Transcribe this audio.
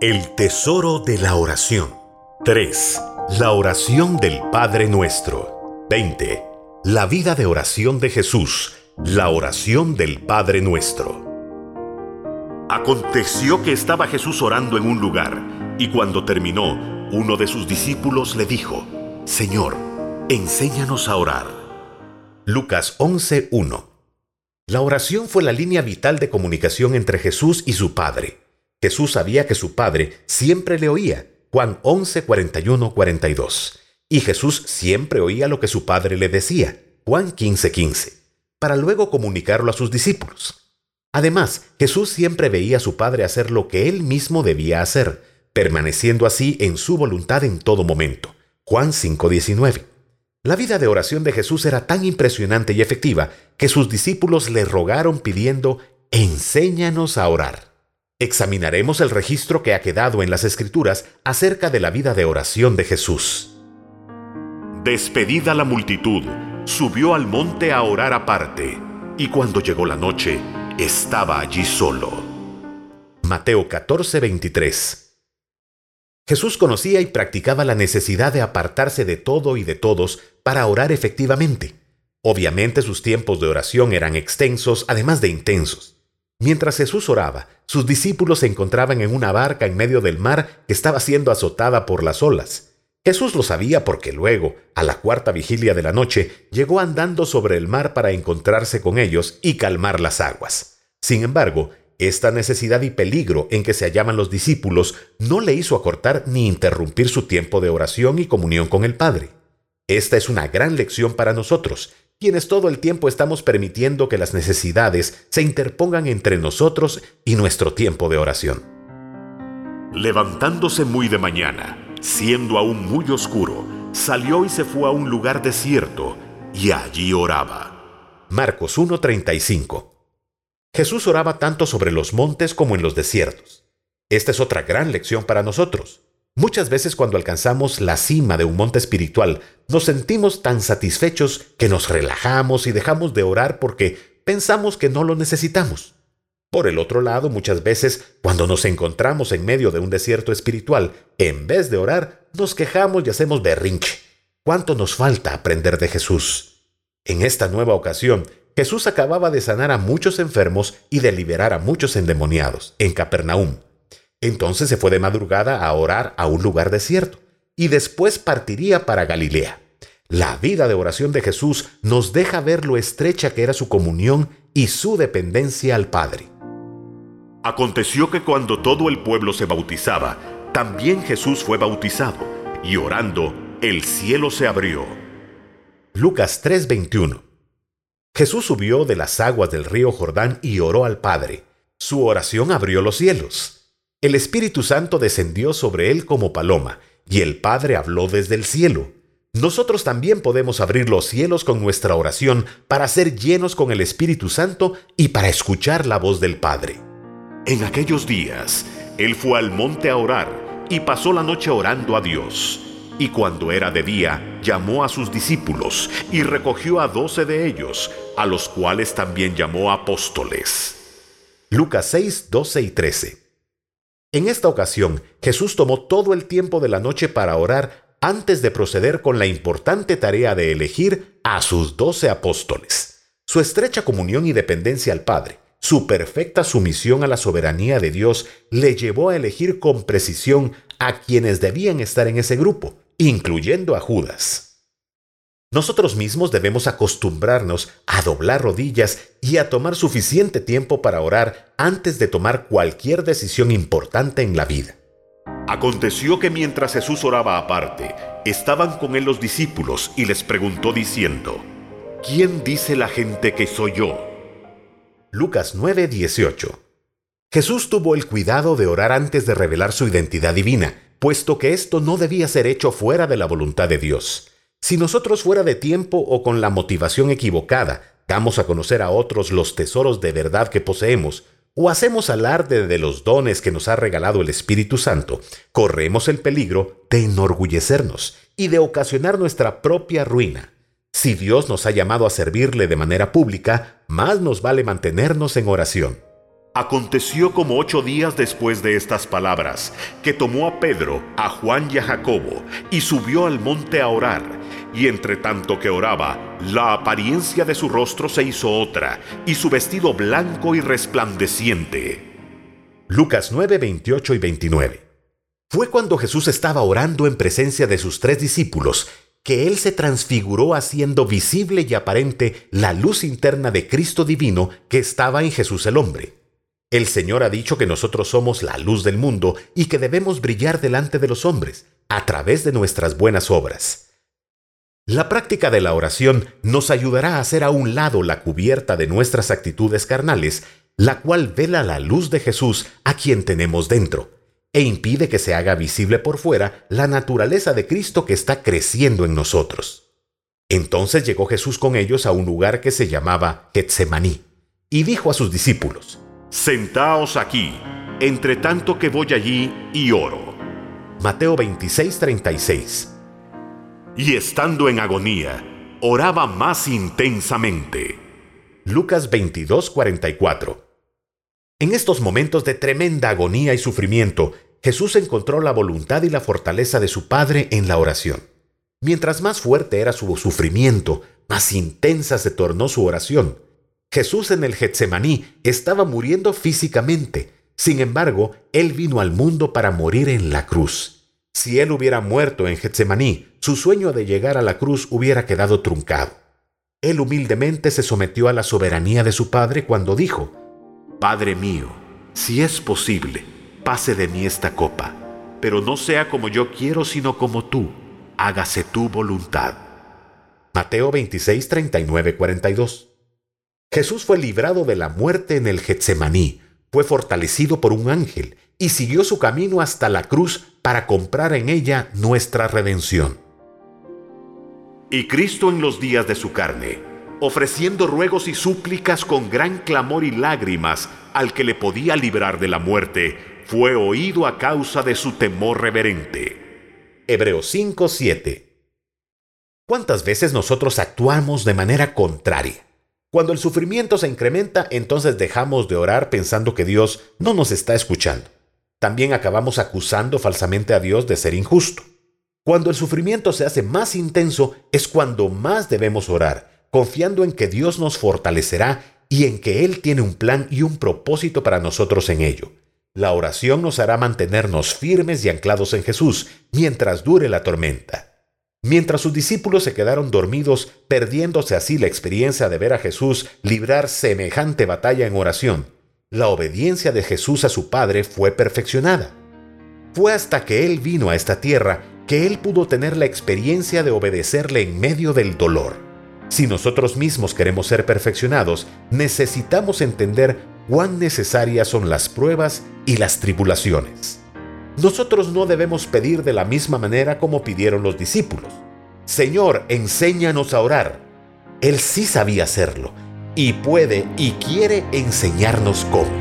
El tesoro de la oración. 3. La oración del Padre Nuestro. 20. La vida de oración de Jesús. La oración del Padre Nuestro. Aconteció que estaba Jesús orando en un lugar, y cuando terminó, uno de sus discípulos le dijo, Señor, enséñanos a orar. Lucas 11.1 La oración fue la línea vital de comunicación entre Jesús y su Padre. Jesús sabía que su Padre siempre le oía. Juan 11, 41, 42. Y Jesús siempre oía lo que su Padre le decía. Juan 15, 15. Para luego comunicarlo a sus discípulos. Además, Jesús siempre veía a su Padre hacer lo que él mismo debía hacer, permaneciendo así en su voluntad en todo momento. Juan 5:19. La vida de oración de Jesús era tan impresionante y efectiva que sus discípulos le rogaron pidiendo, enséñanos a orar. Examinaremos el registro que ha quedado en las Escrituras acerca de la vida de oración de Jesús. Despedida la multitud, subió al monte a orar aparte, y cuando llegó la noche, estaba allí solo. Mateo 14:23 Jesús conocía y practicaba la necesidad de apartarse de todo y de todos para orar efectivamente. Obviamente sus tiempos de oración eran extensos, además de intensos. Mientras Jesús oraba, sus discípulos se encontraban en una barca en medio del mar que estaba siendo azotada por las olas. Jesús lo sabía porque luego, a la cuarta vigilia de la noche, llegó andando sobre el mar para encontrarse con ellos y calmar las aguas. Sin embargo, esta necesidad y peligro en que se hallaban los discípulos no le hizo acortar ni interrumpir su tiempo de oración y comunión con el Padre. Esta es una gran lección para nosotros, quienes todo el tiempo estamos permitiendo que las necesidades se interpongan entre nosotros y nuestro tiempo de oración. Levantándose muy de mañana, siendo aún muy oscuro, salió y se fue a un lugar desierto, y allí oraba. Marcos 1:35 Jesús oraba tanto sobre los montes como en los desiertos. Esta es otra gran lección para nosotros. Muchas veces cuando alcanzamos la cima de un monte espiritual, nos sentimos tan satisfechos que nos relajamos y dejamos de orar porque pensamos que no lo necesitamos. Por el otro lado, muchas veces, cuando nos encontramos en medio de un desierto espiritual, en vez de orar, nos quejamos y hacemos berrinche. ¿Cuánto nos falta aprender de Jesús? En esta nueva ocasión, Jesús acababa de sanar a muchos enfermos y de liberar a muchos endemoniados en Capernaum. Entonces se fue de madrugada a orar a un lugar desierto y después partiría para Galilea. La vida de oración de Jesús nos deja ver lo estrecha que era su comunión y su dependencia al Padre. Aconteció que cuando todo el pueblo se bautizaba, también Jesús fue bautizado, y orando, el cielo se abrió. Lucas 3:21 Jesús subió de las aguas del río Jordán y oró al Padre. Su oración abrió los cielos. El Espíritu Santo descendió sobre él como paloma, y el Padre habló desde el cielo. Nosotros también podemos abrir los cielos con nuestra oración para ser llenos con el Espíritu Santo y para escuchar la voz del Padre. En aquellos días, él fue al monte a orar y pasó la noche orando a Dios. Y cuando era de día, llamó a sus discípulos y recogió a doce de ellos, a los cuales también llamó apóstoles. Lucas 6, 12 y 13. En esta ocasión, Jesús tomó todo el tiempo de la noche para orar antes de proceder con la importante tarea de elegir a sus doce apóstoles. Su estrecha comunión y dependencia al Padre, su perfecta sumisión a la soberanía de Dios le llevó a elegir con precisión a quienes debían estar en ese grupo, incluyendo a Judas. Nosotros mismos debemos acostumbrarnos a doblar rodillas y a tomar suficiente tiempo para orar antes de tomar cualquier decisión importante en la vida. Aconteció que mientras Jesús oraba aparte, estaban con él los discípulos y les preguntó diciendo, ¿quién dice la gente que soy yo? Lucas 9:18 Jesús tuvo el cuidado de orar antes de revelar su identidad divina, puesto que esto no debía ser hecho fuera de la voluntad de Dios. Si nosotros fuera de tiempo o con la motivación equivocada damos a conocer a otros los tesoros de verdad que poseemos, o hacemos alarde de los dones que nos ha regalado el Espíritu Santo, corremos el peligro de enorgullecernos y de ocasionar nuestra propia ruina. Si Dios nos ha llamado a servirle de manera pública, más nos vale mantenernos en oración. Aconteció como ocho días después de estas palabras, que tomó a Pedro, a Juan y a Jacobo, y subió al monte a orar. Y entre tanto que oraba, la apariencia de su rostro se hizo otra, y su vestido blanco y resplandeciente. Lucas 9, 28 y 29. Fue cuando Jesús estaba orando en presencia de sus tres discípulos que Él se transfiguró haciendo visible y aparente la luz interna de Cristo divino que estaba en Jesús el hombre. El Señor ha dicho que nosotros somos la luz del mundo y que debemos brillar delante de los hombres a través de nuestras buenas obras. La práctica de la oración nos ayudará a hacer a un lado la cubierta de nuestras actitudes carnales, la cual vela la luz de Jesús a quien tenemos dentro, e impide que se haga visible por fuera la naturaleza de Cristo que está creciendo en nosotros. Entonces llegó Jesús con ellos a un lugar que se llamaba Getsemaní, y dijo a sus discípulos, Sentaos aquí, entre tanto que voy allí y oro. Mateo 26:36. Y estando en agonía, oraba más intensamente. Lucas 22:44. En estos momentos de tremenda agonía y sufrimiento, Jesús encontró la voluntad y la fortaleza de su Padre en la oración. Mientras más fuerte era su sufrimiento, más intensa se tornó su oración. Jesús en el Getsemaní estaba muriendo físicamente. Sin embargo, Él vino al mundo para morir en la cruz. Si Él hubiera muerto en Getsemaní, su sueño de llegar a la cruz hubiera quedado truncado. Él humildemente se sometió a la soberanía de su Padre cuando dijo, Padre mío, si es posible, pase de mí esta copa, pero no sea como yo quiero, sino como tú, hágase tu voluntad. Mateo 26, 39, 42. Jesús fue librado de la muerte en el Getsemaní, fue fortalecido por un ángel y siguió su camino hasta la cruz para comprar en ella nuestra redención. Y Cristo en los días de su carne, ofreciendo ruegos y súplicas con gran clamor y lágrimas al que le podía librar de la muerte, fue oído a causa de su temor reverente. Hebreos 5:7 ¿Cuántas veces nosotros actuamos de manera contraria? Cuando el sufrimiento se incrementa, entonces dejamos de orar pensando que Dios no nos está escuchando. También acabamos acusando falsamente a Dios de ser injusto. Cuando el sufrimiento se hace más intenso es cuando más debemos orar, confiando en que Dios nos fortalecerá y en que Él tiene un plan y un propósito para nosotros en ello. La oración nos hará mantenernos firmes y anclados en Jesús mientras dure la tormenta. Mientras sus discípulos se quedaron dormidos, perdiéndose así la experiencia de ver a Jesús librar semejante batalla en oración, la obediencia de Jesús a su Padre fue perfeccionada. Fue hasta que Él vino a esta tierra que Él pudo tener la experiencia de obedecerle en medio del dolor. Si nosotros mismos queremos ser perfeccionados, necesitamos entender cuán necesarias son las pruebas y las tribulaciones nosotros no debemos pedir de la misma manera como pidieron los discípulos. Señor, enséñanos a orar. Él sí sabía hacerlo y puede y quiere enseñarnos cómo.